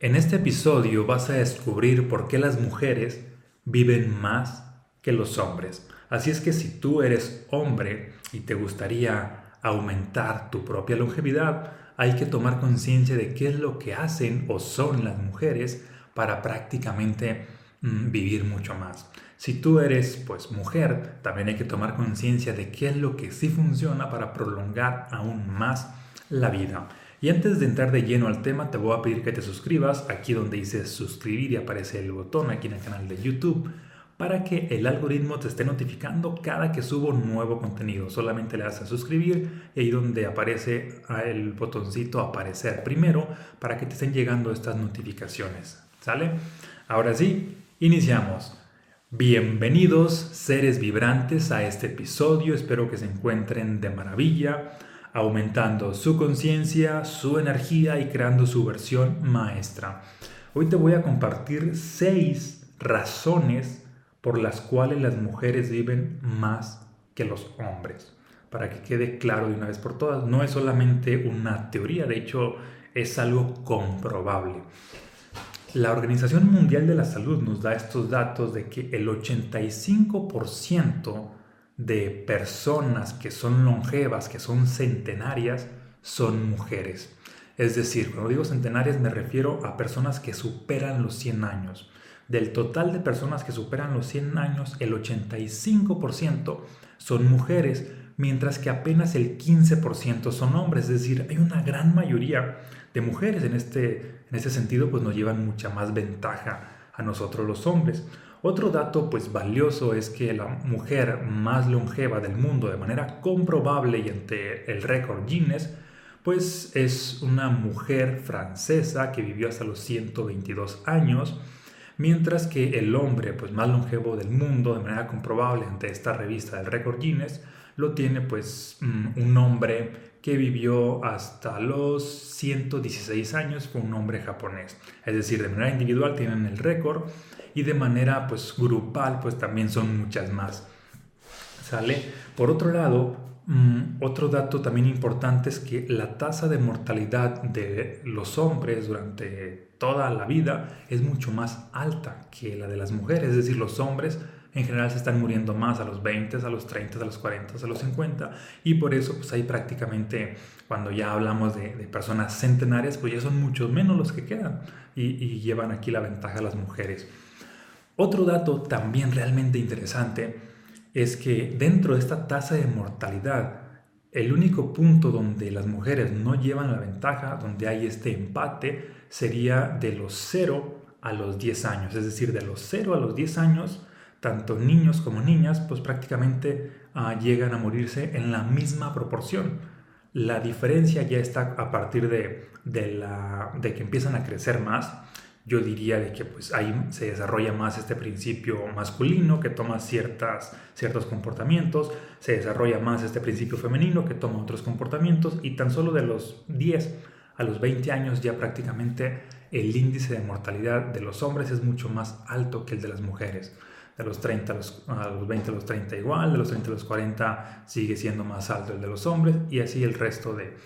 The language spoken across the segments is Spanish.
En este episodio vas a descubrir por qué las mujeres viven más que los hombres. Así es que si tú eres hombre y te gustaría aumentar tu propia longevidad, hay que tomar conciencia de qué es lo que hacen o son las mujeres para prácticamente mm, vivir mucho más. Si tú eres pues mujer, también hay que tomar conciencia de qué es lo que sí funciona para prolongar aún más la vida. Y antes de entrar de lleno al tema, te voy a pedir que te suscribas aquí donde dice suscribir y aparece el botón aquí en el canal de YouTube para que el algoritmo te esté notificando cada que subo nuevo contenido. Solamente le das a suscribir y ahí donde aparece el botoncito aparecer primero para que te estén llegando estas notificaciones. ¿Sale? Ahora sí, iniciamos. Bienvenidos seres vibrantes a este episodio. Espero que se encuentren de maravilla, aumentando su conciencia, su energía y creando su versión maestra. Hoy te voy a compartir seis razones por las cuales las mujeres viven más que los hombres. Para que quede claro de una vez por todas, no es solamente una teoría, de hecho es algo comprobable. La Organización Mundial de la Salud nos da estos datos de que el 85% de personas que son longevas, que son centenarias, son mujeres. Es decir, cuando digo centenarias me refiero a personas que superan los 100 años. Del total de personas que superan los 100 años, el 85% son mujeres, mientras que apenas el 15% son hombres. Es decir, hay una gran mayoría de mujeres en este, en este sentido, pues nos llevan mucha más ventaja a nosotros los hombres. Otro dato pues valioso es que la mujer más longeva del mundo de manera comprobable y ante el récord Guinness pues es una mujer francesa que vivió hasta los 122 años mientras que el hombre pues, más longevo del mundo, de manera comprobable ante esta revista del récord Guinness, lo tiene pues mm, un hombre que vivió hasta los 116 años, fue un hombre japonés. Es decir, de manera individual tienen el récord y de manera pues grupal pues también son muchas más. ¿Sale? Por otro lado, mm, otro dato también importante es que la tasa de mortalidad de los hombres durante toda la vida es mucho más alta que la de las mujeres. Es decir, los hombres en general se están muriendo más a los 20, a los 30, a los 40, a los 50. Y por eso, pues ahí prácticamente, cuando ya hablamos de, personas centenarias, pues ya son muchos menos los que quedan y, y llevan aquí la ventaja a las mujeres. Otro dato también realmente interesante es que dentro de esta tasa de mortalidad, el único punto donde las mujeres no llevan la ventaja, donde hay este empate, sería de los 0 a los 10 años. Es decir, de los 0 a los 10 años, tanto niños como niñas, pues prácticamente ah, llegan a morirse en la misma proporción. La diferencia ya está a partir de, que empiezan a crecer más yo diría de que pues ahí se desarrolla más este principio masculino que toma ciertas, ciertos comportamientos, se desarrolla más este principio femenino que toma otros comportamientos y tan solo de los 10 a los 20 años ya prácticamente el índice de mortalidad de los hombres es mucho más alto que el de las mujeres. De los 30 a los, a los 20 a los 30 igual, de los 30 a los 40 sigue siendo más alto el de los hombres y así el resto de,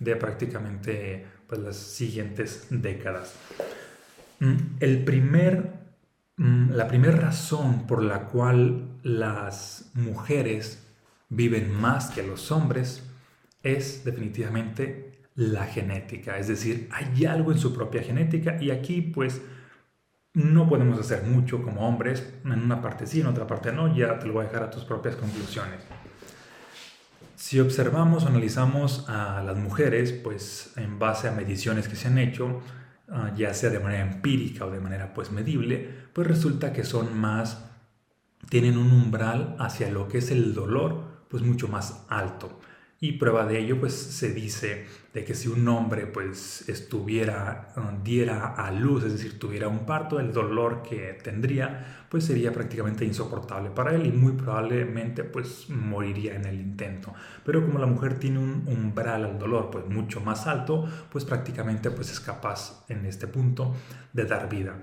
de prácticamente pues, las siguientes décadas. Mm, el primer, mm, la primera razón por la cual las mujeres viven más que los hombres es definitivamente la genética, es decir, hay algo en su propia genética y aquí pues no podemos hacer mucho como hombres, en una parte sí, en otra parte no, ya te lo voy a dejar a tus propias conclusiones. Si observamos o analizamos a las mujeres, pues en base a mediciones que se han hecho, Ah, ya sea de manera empírica o de manera pues medible, pues resulta que son más, tienen un umbral hacia lo que es el dolor pues mucho más alto. Y prueba de ello, pues se dice de que si un hombre pues estuviera, uh, diera a luz, es decir, tuviera un parto, el dolor que tendría pues sería prácticamente insoportable para él y muy probablemente pues moriría en el intento. Pero como la mujer tiene un umbral al dolor pues mucho más alto, pues prácticamente pues es capaz en este punto de dar vida.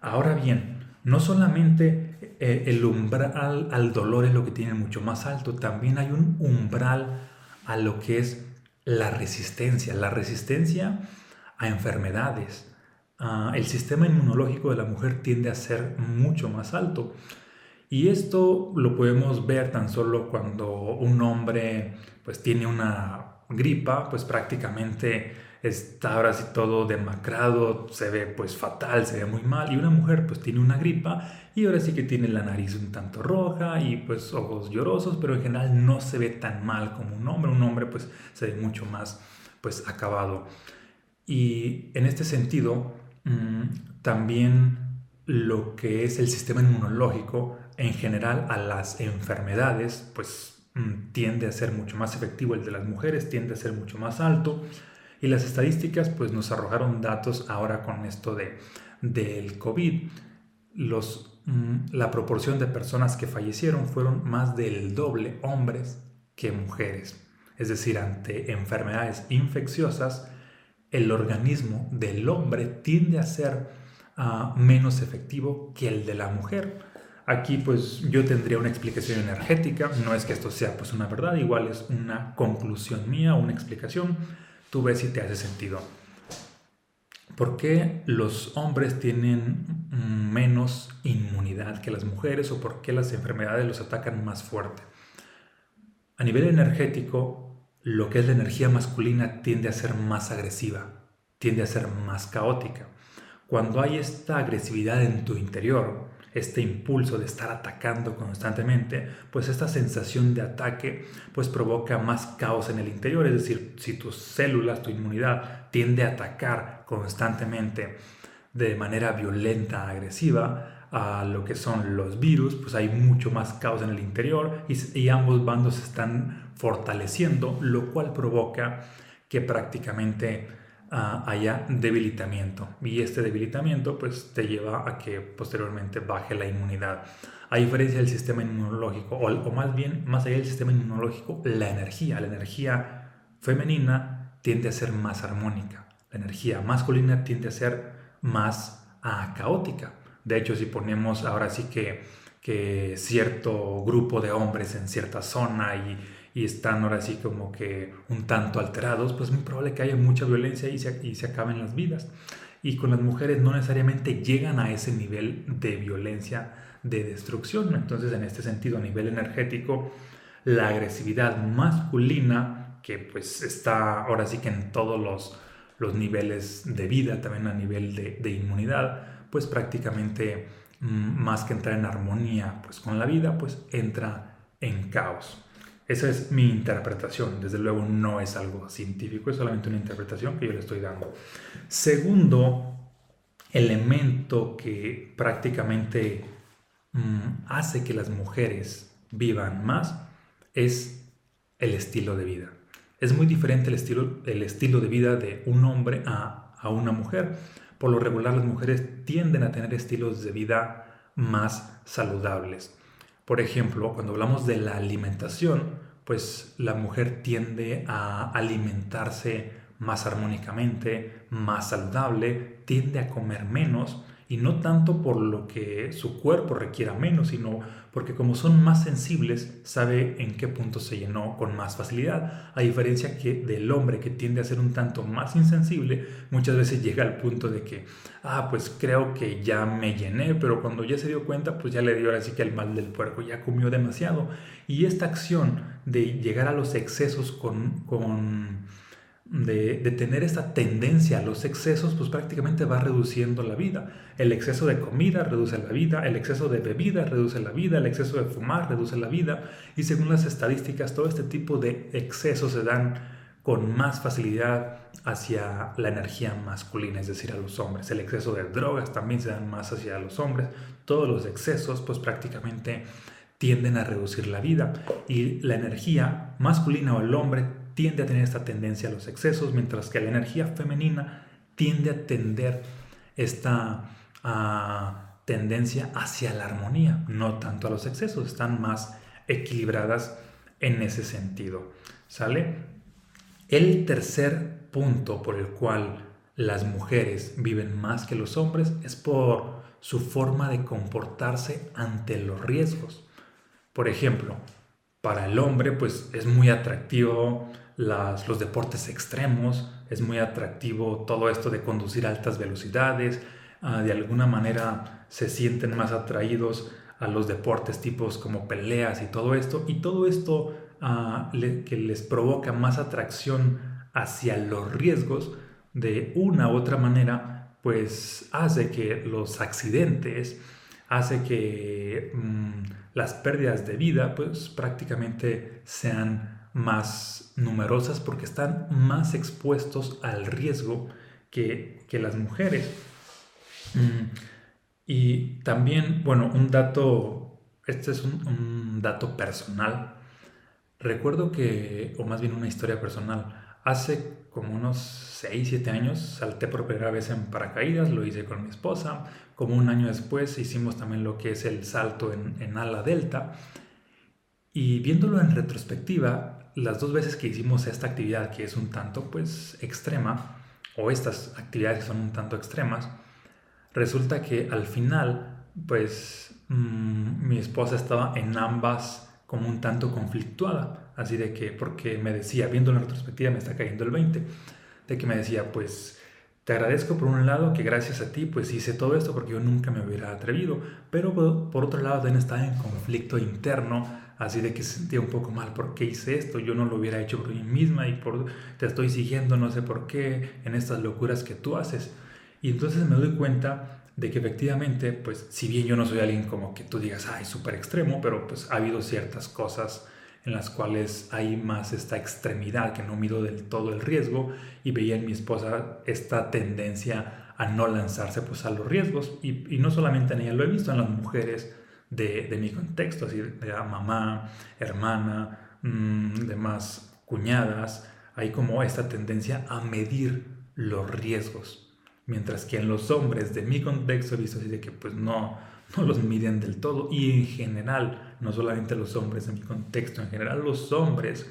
Ahora bien, no solamente eh, el umbral al dolor es lo que tiene mucho más alto, también hay un umbral a lo que es la resistencia, la resistencia a enfermedades, ah, el sistema inmunológico de la mujer tiende a ser mucho más alto. Y esto lo podemos ver tan solo cuando un hombre pues tiene una gripa, pues prácticamente está ahora sí todo demacrado, se ve pues fatal, se ve muy mal. Y una mujer pues tiene una gripa y ahora sí que tiene la nariz un tanto roja y pues ojos llorosos, pero en general no se ve tan mal como un hombre. Un hombre pues se ve mucho más pues acabado. Y en este sentido, mm, también lo que es el sistema inmunológico en general a las enfermedades, pues mm, tiende a ser mucho más efectivo el de las mujeres, tiende a ser mucho más alto. Y las estadísticas pues nos arrojaron datos ahora con esto de, del COVID. Los, mm, la proporción de personas que fallecieron fueron más del doble hombres que mujeres. Es decir, ante enfermedades infecciosas, el organismo del hombre tiende a ser ah, menos efectivo que el de la mujer. Aquí pues yo tendría una explicación energética, no es que esto sea pues una verdad, igual es una conclusión mía, una explicación, tú ves si te hace sentido. ¿Por qué los hombres tienen menos inmunidad que las mujeres o por qué las enfermedades los atacan más fuerte? A nivel energético, lo que es la energía masculina tiende a ser más agresiva, tiende a ser más caótica. Cuando hay esta agresividad en tu interior, este impulso de estar atacando constantemente, pues esta sensación de ataque pues provoca más caos en el interior, es decir, si tus células, tu inmunidad tiende a atacar constantemente de manera violenta, agresiva, a lo que son los virus, pues hay mucho más caos en el interior y, y ambos bandos se están fortaleciendo, lo cual provoca que prácticamente haya debilitamiento y este debilitamiento pues te lleva a que posteriormente baje la inmunidad. A diferencia del sistema inmunológico, o, o más bien, más allá del sistema inmunológico, la energía, la energía femenina tiende a ser más armónica, la energía masculina tiende a ser más ah, caótica. De hecho, si ponemos ahora sí que, que cierto grupo de hombres en cierta zona y y están ahora sí como que un tanto alterados, pues es muy probable que haya mucha violencia y se, y se acaben las vidas. Y con las mujeres no necesariamente llegan a ese nivel de violencia, de destrucción. Entonces, en este sentido, a nivel energético, la agresividad masculina, que pues está ahora sí que en todos los, los niveles de vida, también a nivel de, de inmunidad, pues prácticamente mm, más que entrar en armonía pues con la vida, pues entra en caos. Esa es mi interpretación, desde luego no es algo científico, es solamente una interpretación que yo le estoy dando. Segundo elemento que prácticamente mm, hace que las mujeres vivan más es el estilo de vida. Es muy diferente el estilo, el estilo de vida de un hombre a, a una mujer. Por lo regular las mujeres tienden a tener estilos de vida más saludables. Por ejemplo, cuando hablamos de la alimentación, pues la mujer tiende a alimentarse más armónicamente, más saludable, tiende a comer menos y no tanto por lo que su cuerpo requiera menos, sino porque como son más sensibles, sabe en qué punto se llenó con más facilidad, a diferencia que del hombre que tiende a ser un tanto más insensible, muchas veces llega al punto de que, ah, pues creo que ya me llené, pero cuando ya se dio cuenta, pues ya le dio ahora sí que el mal del puerco, ya comió demasiado. Y esta acción de llegar a los excesos con, con de, tener esta tendencia a los excesos, pues prácticamente va reduciendo la vida. El exceso de comida reduce la vida, el exceso de bebida reduce la vida, el exceso de fumar reduce la vida y según las estadísticas todo este tipo de excesos se dan con más facilidad hacia la energía masculina, es decir, a los hombres. El exceso de drogas también se dan más hacia los hombres. Todos los excesos pues prácticamente tienden a reducir la vida y la energía masculina o el hombre tiende a tener esta tendencia a los excesos, mientras que la energía femenina tiende a tender esta tendencia hacia la armonía, no tanto a los excesos, están más equilibradas en ese sentido. ¿Sale? El tercer punto por el cual las mujeres viven más que los hombres es por su forma de comportarse ante los riesgos. Por ejemplo, para el hombre pues es muy atractivo los deportes extremos, es muy atractivo todo esto de conducir a altas velocidades, ah, de alguna manera se sienten más atraídos a los deportes tipos como peleas y todo esto, y todo esto ah, que les provoca más atracción hacia los riesgos, de una u otra manera, pues hace que los accidentes, hace que mm, las pérdidas de vida, pues prácticamente sean más numerosas porque están más expuestos al riesgo que, las mujeres. Mm, y también, bueno, un dato, este es un, dato personal. Recuerdo que, o más bien una historia personal, hace como unos 6, 7 años salté por primera vez en paracaídas, lo hice con mi esposa, como un año después hicimos también lo que es el salto en, en ala delta. Y viéndolo en retrospectiva, las dos veces que hicimos esta actividad que es un tanto pues extrema, o estas actividades que son un tanto extremas, resulta que al final pues mm, mi esposa estaba en ambas como un tanto conflictuada, así de que, porque me decía, viendo la retrospectiva me está cayendo el 20, de que me decía, pues te agradezco por un lado que gracias a ti pues hice todo esto porque yo nunca me hubiera atrevido, pero por otro lado también estaba en conflicto interno, así de que se sentía un poco mal, ¿por qué hice esto? Yo no lo hubiera hecho por mí misma y por, te estoy siguiendo no sé por qué en estas locuras que tú haces. Y entonces me doy cuenta de que efectivamente, pues si bien yo no soy alguien como que tú digas, ay, súper extremo, pero pues ha habido ciertas cosas en las cuales hay más esta extremidad, que no mido del todo el riesgo y veía en mi esposa esta tendencia a no lanzarse pues a los riesgos y, y no solamente en ella, lo he visto en las mujeres de, de mi contexto, así de mamá, hermana, mmm, demás cuñadas, hay como esta tendencia a medir los riesgos Mientras que en los hombres de mi contexto he visto así de que pues no, no los miden del todo. Y en general, no solamente los hombres de mi contexto, en general los hombres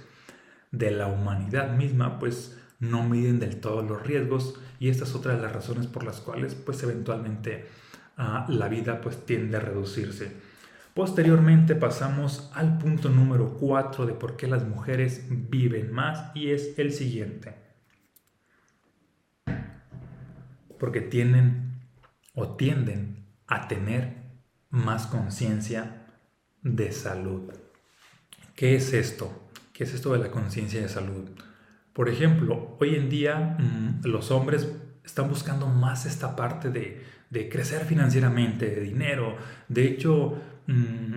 de la humanidad misma pues no miden del todo los riesgos. Y esta es otra de las razones por las cuales pues eventualmente la vida pues tiende a reducirse. Posteriormente pasamos al punto número 4 de por qué las mujeres viven más y es el siguiente. porque tienen o tienden a tener más conciencia de salud. ¿Qué es esto? ¿Qué es esto de la conciencia de salud? Por ejemplo, hoy en día mm, los hombres están buscando más esta parte de, crecer financieramente, de dinero. De hecho, mm,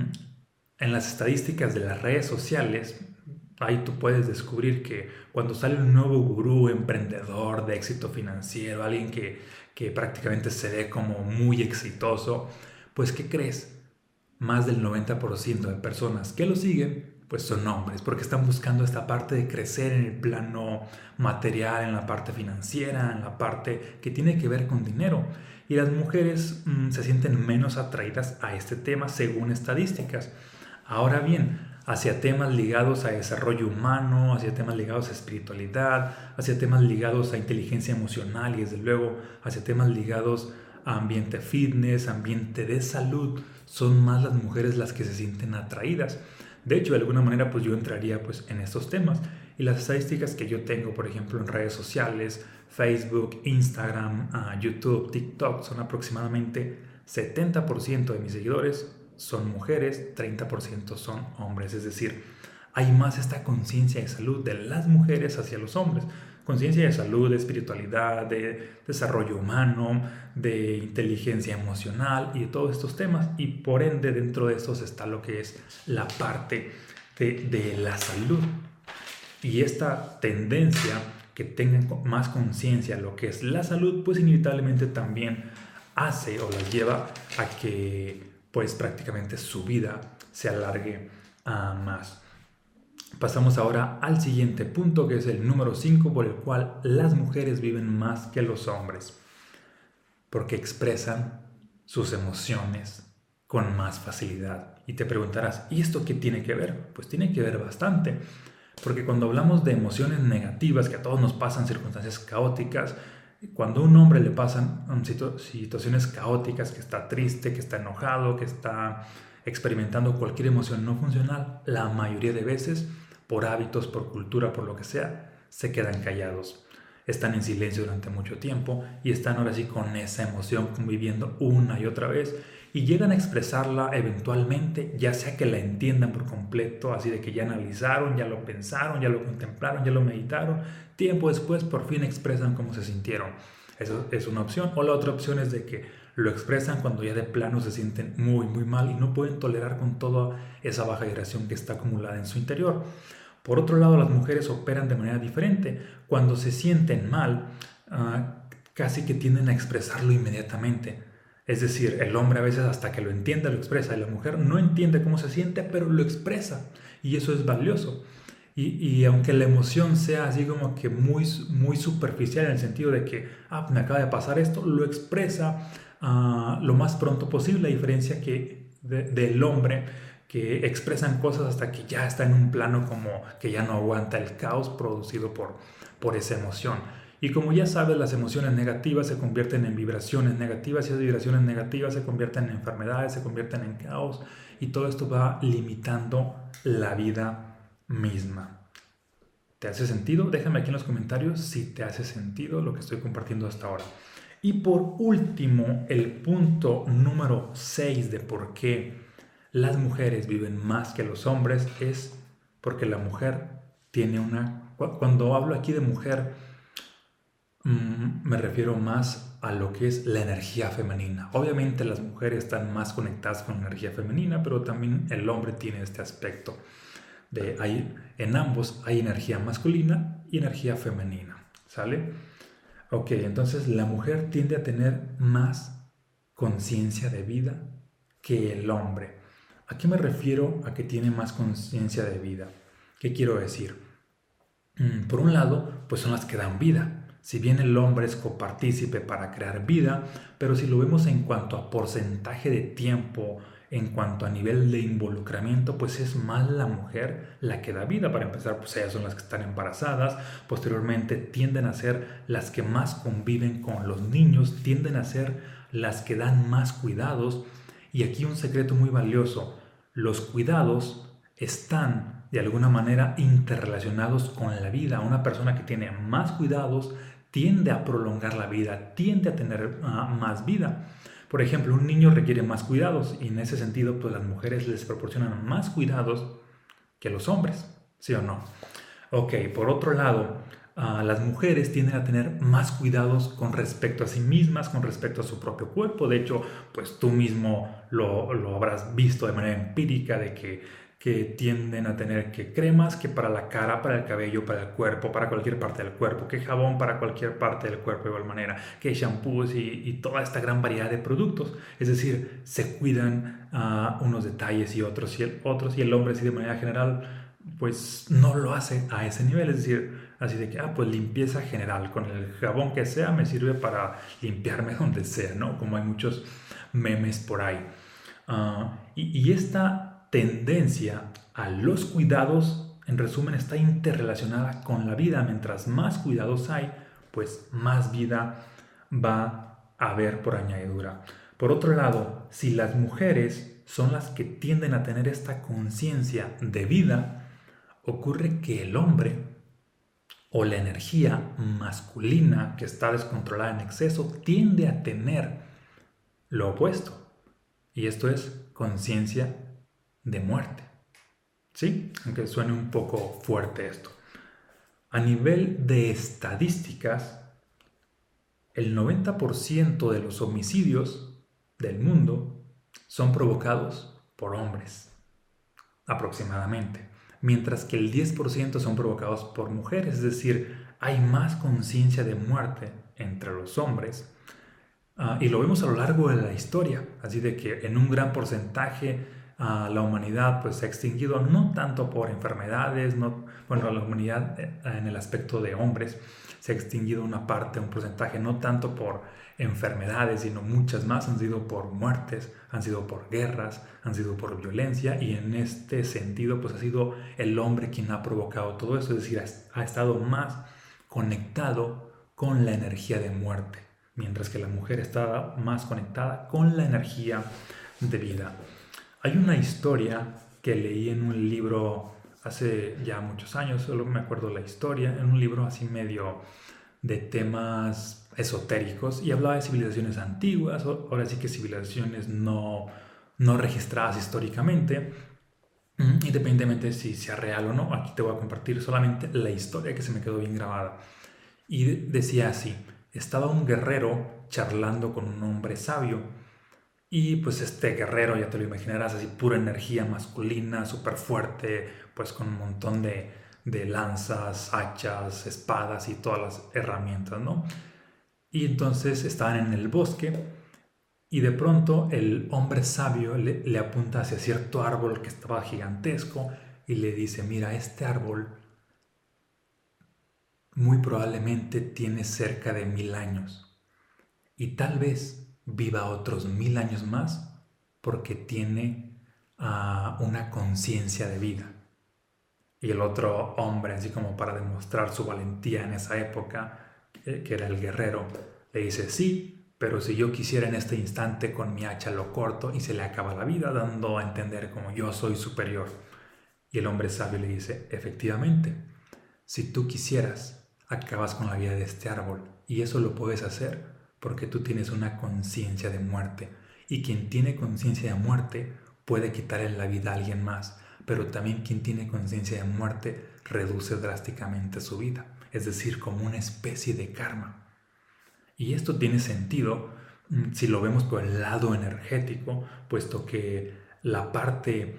en las estadísticas de las redes sociales, ahí tú puedes descubrir que cuando sale un nuevo gurú emprendedor de éxito financiero, alguien que, que prácticamente se ve como muy exitoso, pues ¿qué crees? Más del 90% de personas que lo siguen pues son hombres, porque están buscando esta parte de crecer en el plano material, en la parte financiera, en la parte que tiene que ver con dinero. Y las mujeres mm, se sienten menos atraídas a este tema según estadísticas. Ahora bien, hacia temas ligados a desarrollo humano, hacia temas ligados a espiritualidad, hacia temas ligados a inteligencia emocional y desde luego hacia temas ligados a ambiente fitness, ambiente de salud, son más las mujeres las que se sienten atraídas. De hecho, de alguna manera, pues yo entraría pues en estos temas. Y las estadísticas que yo tengo, por ejemplo, en redes sociales, Facebook, Instagram, ah, YouTube, TikTok, son aproximadamente 70% de mis seguidores son mujeres, 30% son hombres. Es decir, hay más esta conciencia de salud de las mujeres hacia los hombres. Conciencia de salud, de espiritualidad, de desarrollo humano, de inteligencia emocional y de todos estos temas. Y por ende dentro de estos está lo que es la parte de, de la salud. Y esta tendencia que tengan más conciencia lo que es la salud, pues inevitablemente también hace o las lleva a que pues prácticamente su vida se alargue a más. Pasamos ahora al siguiente punto, que es el número 5, por el cual las mujeres viven más que los hombres, porque expresan sus emociones con más facilidad. Y te preguntarás, ¿y esto qué tiene que ver? Pues tiene que ver bastante, porque cuando hablamos de emociones negativas, que a todos nos pasan circunstancias caóticas, cuando a un hombre le pasan um, situaciones caóticas, que está triste, que está enojado, que está experimentando cualquier emoción no funcional, la mayoría de veces, por hábitos, por cultura, por lo que sea, se quedan callados. están en silencio durante mucho tiempo y están ahora sí con esa emoción conviviendo una y otra vez y llegan a expresarla eventualmente, ya sea que la entiendan por completo, así de que ya analizaron, ya lo pensaron, ya lo contemplaron, ya lo meditaron, tiempo después por fin expresan cómo se sintieron. Eso es una opción. O la otra opción es de que lo expresan cuando ya de plano se sienten muy, muy mal y no pueden tolerar con toda esa baja vibración que está acumulada en su interior. Por otro lado, las mujeres operan de manera diferente. Cuando se sienten mal, ah, casi que tienden a expresarlo inmediatamente. Es decir, el hombre a veces hasta que lo entiende lo expresa y la mujer no entiende cómo se siente, pero lo expresa. Y eso es valioso. Y, aunque la emoción sea así como que muy, muy superficial en el sentido de que, ah, me acaba de pasar esto, lo expresa ah, lo más pronto posible, a diferencia que del hombre que expresan cosas hasta que ya está en un plano como que ya no aguanta el caos producido por, por esa emoción. Y como ya sabes, las emociones negativas se convierten en vibraciones negativas y esas vibraciones negativas se convierten en enfermedades, se convierten en caos y todo esto va limitando la vida misma. ¿Te hace sentido? Déjame aquí en los comentarios si te hace sentido lo que estoy compartiendo hasta ahora. Y por último, el punto número 6 de por qué las mujeres viven más que los hombres es porque la mujer tiene una... Cuando hablo aquí de mujer, me refiero más a lo que es la energía femenina. Obviamente las mujeres están más conectadas con la energía femenina, pero también el hombre tiene este aspecto hay, en ambos hay energía masculina y energía femenina, ¿sale? Ok, entonces la mujer tiende a tener más conciencia de vida que el hombre. ¿A qué me refiero a que tiene más conciencia de vida? ¿Qué quiero decir? Mm, por un lado, pues son las que dan vida. Si bien el hombre es copartícipe para crear vida, pero si lo vemos en cuanto a porcentaje de tiempo, en cuanto a nivel de involucramiento, pues es más la mujer la que da vida. Para empezar, pues ellas son las que están embarazadas, posteriormente tienden a ser las que más conviven con los niños, tienden a ser las que dan más cuidados. Y aquí un secreto muy valioso, los cuidados están de alguna manera interrelacionados con la vida. Una persona que tiene más cuidados tiende a prolongar la vida, tiende a tener ah, más vida. Por ejemplo, un niño requiere más cuidados y en ese sentido, pues las mujeres les proporcionan más cuidados que los hombres, ¿sí o no? Ok, por otro lado, ah, las mujeres tienden a tener más cuidados con respecto a sí mismas, con respecto a su propio cuerpo. De hecho, pues tú mismo lo, lo habrás visto de manera empírica de que que tienden a tener que cremas, que para la cara, para el cabello, para el cuerpo, para cualquier parte del cuerpo, que jabón para cualquier parte del cuerpo de igual manera, que shampoos y, y toda esta gran variedad de productos. Es decir, se cuidan a unos detalles y otros y el, otros y el hombre así de manera general pues no lo hace a ese nivel, es decir, así de que, ah, pues limpieza general, con el jabón que sea me sirve para limpiarme donde sea, ¿no? Como hay muchos memes por ahí. Ah, y, y esta tendencia a los cuidados, en resumen, está interrelacionada con la vida. Mientras más cuidados hay, pues más vida va a haber por añadidura. Por otro lado, si las mujeres son las que tienden a tener esta conciencia de vida, ocurre que el hombre o la energía masculina que está descontrolada en exceso tiende a tener lo opuesto. Y esto es conciencia de muerte. ¿Sí? Aunque suene un poco fuerte esto. A nivel de estadísticas, el 90% de los homicidios del mundo son provocados por hombres, aproximadamente, mientras que el 10% son provocados por mujeres, es decir, hay más conciencia de muerte entre los hombres. Ah, y lo vemos a lo largo de la historia, así de que en un gran porcentaje la humanidad pues se ha extinguido no tanto por enfermedades, no, bueno, la humanidad eh, en el aspecto de hombres se ha extinguido una parte, un porcentaje, no tanto por enfermedades, sino muchas más han sido por muertes, han sido por guerras, han sido por violencia y en este sentido pues ha sido el hombre quien ha provocado todo eso, es decir, ha estado más conectado con la energía de muerte, mientras que la mujer está más conectada con la energía de vida. Hay una historia que leí en un libro hace ya muchos años, solo me acuerdo la historia, en un libro así medio de temas esotéricos y hablaba de civilizaciones antiguas, ahora sí que civilizaciones no, no registradas históricamente, mm, independientemente si sea real o no. Aquí te voy a compartir solamente la historia que se me quedó bien grabada. Y decía así, estaba un guerrero charlando con un hombre sabio. Y pues este guerrero, ya te lo imaginarás, así pura energía masculina, súper fuerte, pues con un montón de, de lanzas, hachas, espadas y todas las herramientas, ¿no? Y entonces estaban en el bosque y de pronto el hombre sabio le, apunta hacia cierto árbol que estaba gigantesco y le dice, mira, este árbol muy probablemente tiene cerca de mil años y tal vez viva otros mil años más porque tiene ah, una conciencia de vida. Y el otro hombre, así como para demostrar su valentía en esa época, que era el guerrero, le dice, sí, pero si yo quisiera en este instante con mi hacha lo corto y se le acaba la vida, dando a entender como yo soy superior. Y el hombre sabio le dice, efectivamente, si tú quisieras, acabas con la vida de este árbol, y eso lo puedes hacer porque tú tienes una conciencia de muerte, y quien tiene conciencia de muerte puede quitarle la vida a alguien más pero también quien tiene conciencia de muerte reduce drásticamente su vida, es decir, como una especie de karma. Y esto tiene sentido mm, si lo vemos por el lado energético, puesto que la parte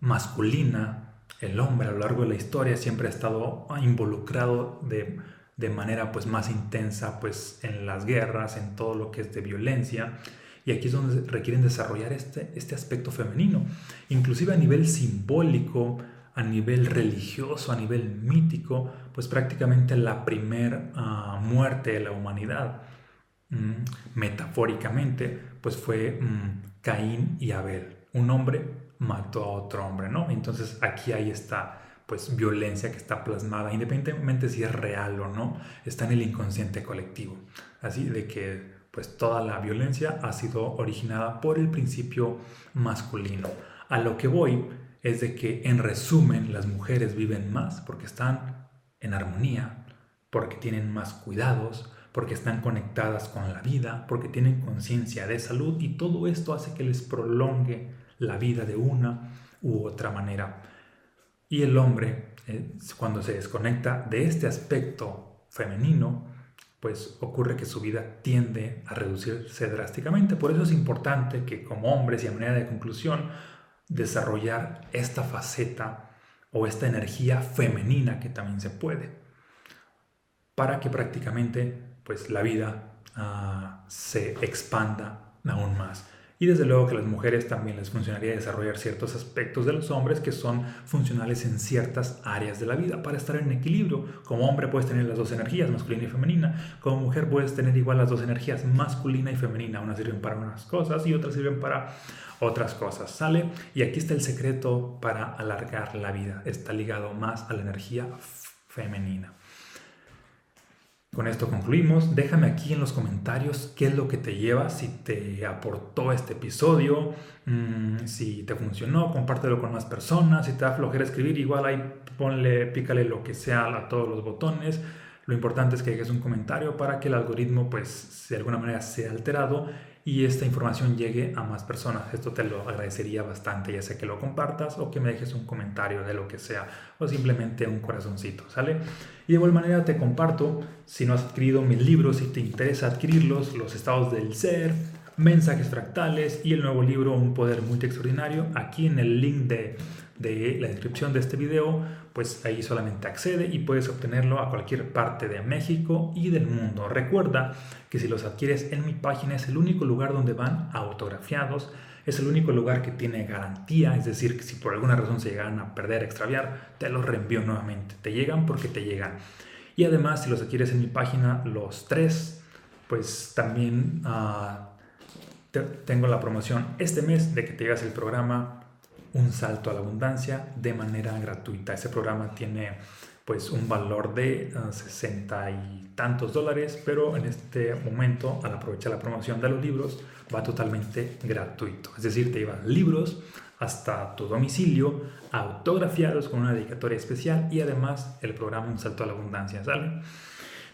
masculina, el hombre a lo largo de la historia siempre ha estado involucrado de, de manera pues más intensa pues en las guerras, en todo lo que es de violencia, y aquí es donde requieren desarrollar este, este aspecto femenino, inclusive a nivel simbólico, a nivel religioso, a nivel mítico, pues prácticamente la primer ah, muerte de la humanidad, mm, metafóricamente, pues fue mm, Caín y Abel. Un hombre mató a otro hombre, ¿no? Entonces aquí hay esta pues violencia que está plasmada, independientemente si es real o no, está en el inconsciente colectivo. Así de que pues toda la violencia ha sido originada por el principio masculino. A lo que voy es de que en resumen las mujeres viven más porque están en armonía, porque tienen más cuidados, porque están conectadas con la vida, porque tienen conciencia de salud y todo esto hace que les prolongue la vida de una u otra manera. Y el hombre, eh, cuando se desconecta de este aspecto femenino, pues ocurre que su vida tiende a reducirse drásticamente. Por eso es importante que como hombres y a manera de conclusión, desarrollar esta faceta o esta energía femenina que también se puede, para que prácticamente pues la vida ah, se expanda aún más. Y desde luego que a las mujeres también les funcionaría desarrollar ciertos aspectos de los hombres que son funcionales en ciertas áreas de la vida para estar en equilibrio. Como hombre puedes tener las dos energías, masculina y femenina. Como mujer puedes tener igual las dos energías, masculina y femenina. Unas sirven para unas cosas y otras sirven para otras cosas. ¿Sale? Y aquí está el secreto para alargar la vida. Está ligado más a la energía femenina. Con esto concluimos. Déjame aquí en los comentarios qué es lo que te lleva, si te aportó este episodio, mm, si te funcionó, compártelo con más personas, si te da flojera escribir, igual ahí ponle, pícale lo que sea a todos los botones. Lo importante es que dejes un comentario para que el algoritmo, pues, de alguna manera sea alterado y esta información llegue a más personas. Esto te lo agradecería bastante, ya sea que lo compartas o que me dejes un comentario de lo que sea o simplemente un corazoncito, ¿sale? Y de igual manera te comparto, si no has adquirido mis libros, si te interesa adquirirlos, Los estados del ser, Mensajes fractales y el nuevo libro Un poder muy extraordinario, aquí en el link de de la descripción de este video, pues ahí solamente accede y puedes obtenerlo a cualquier parte de México y del mundo. Recuerda que si los adquieres en mi página es el único lugar donde van autografiados, es el único lugar que tiene garantía, es decir, que si por alguna razón se llegan a perder, extraviar, te los reenvío nuevamente. Te llegan porque te llegan. Y además, si los adquieres en mi página, los tres, pues también uh, tengo la promoción este mes de que te llegas el programa un salto a la abundancia de manera gratuita. Ese programa tiene pues un valor de 60 ah, y tantos dólares, pero en este momento, al aprovechar la promoción de los libros, va totalmente gratuito. Es decir, te llevan libros hasta tu domicilio, autografiados con una dedicatoria especial y además el programa Un Salto a la Abundancia, ¿sale?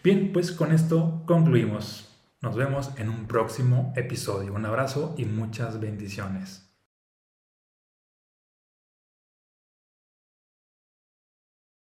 Bien, pues con esto concluimos. Nos vemos en un próximo episodio. Un abrazo y muchas bendiciones.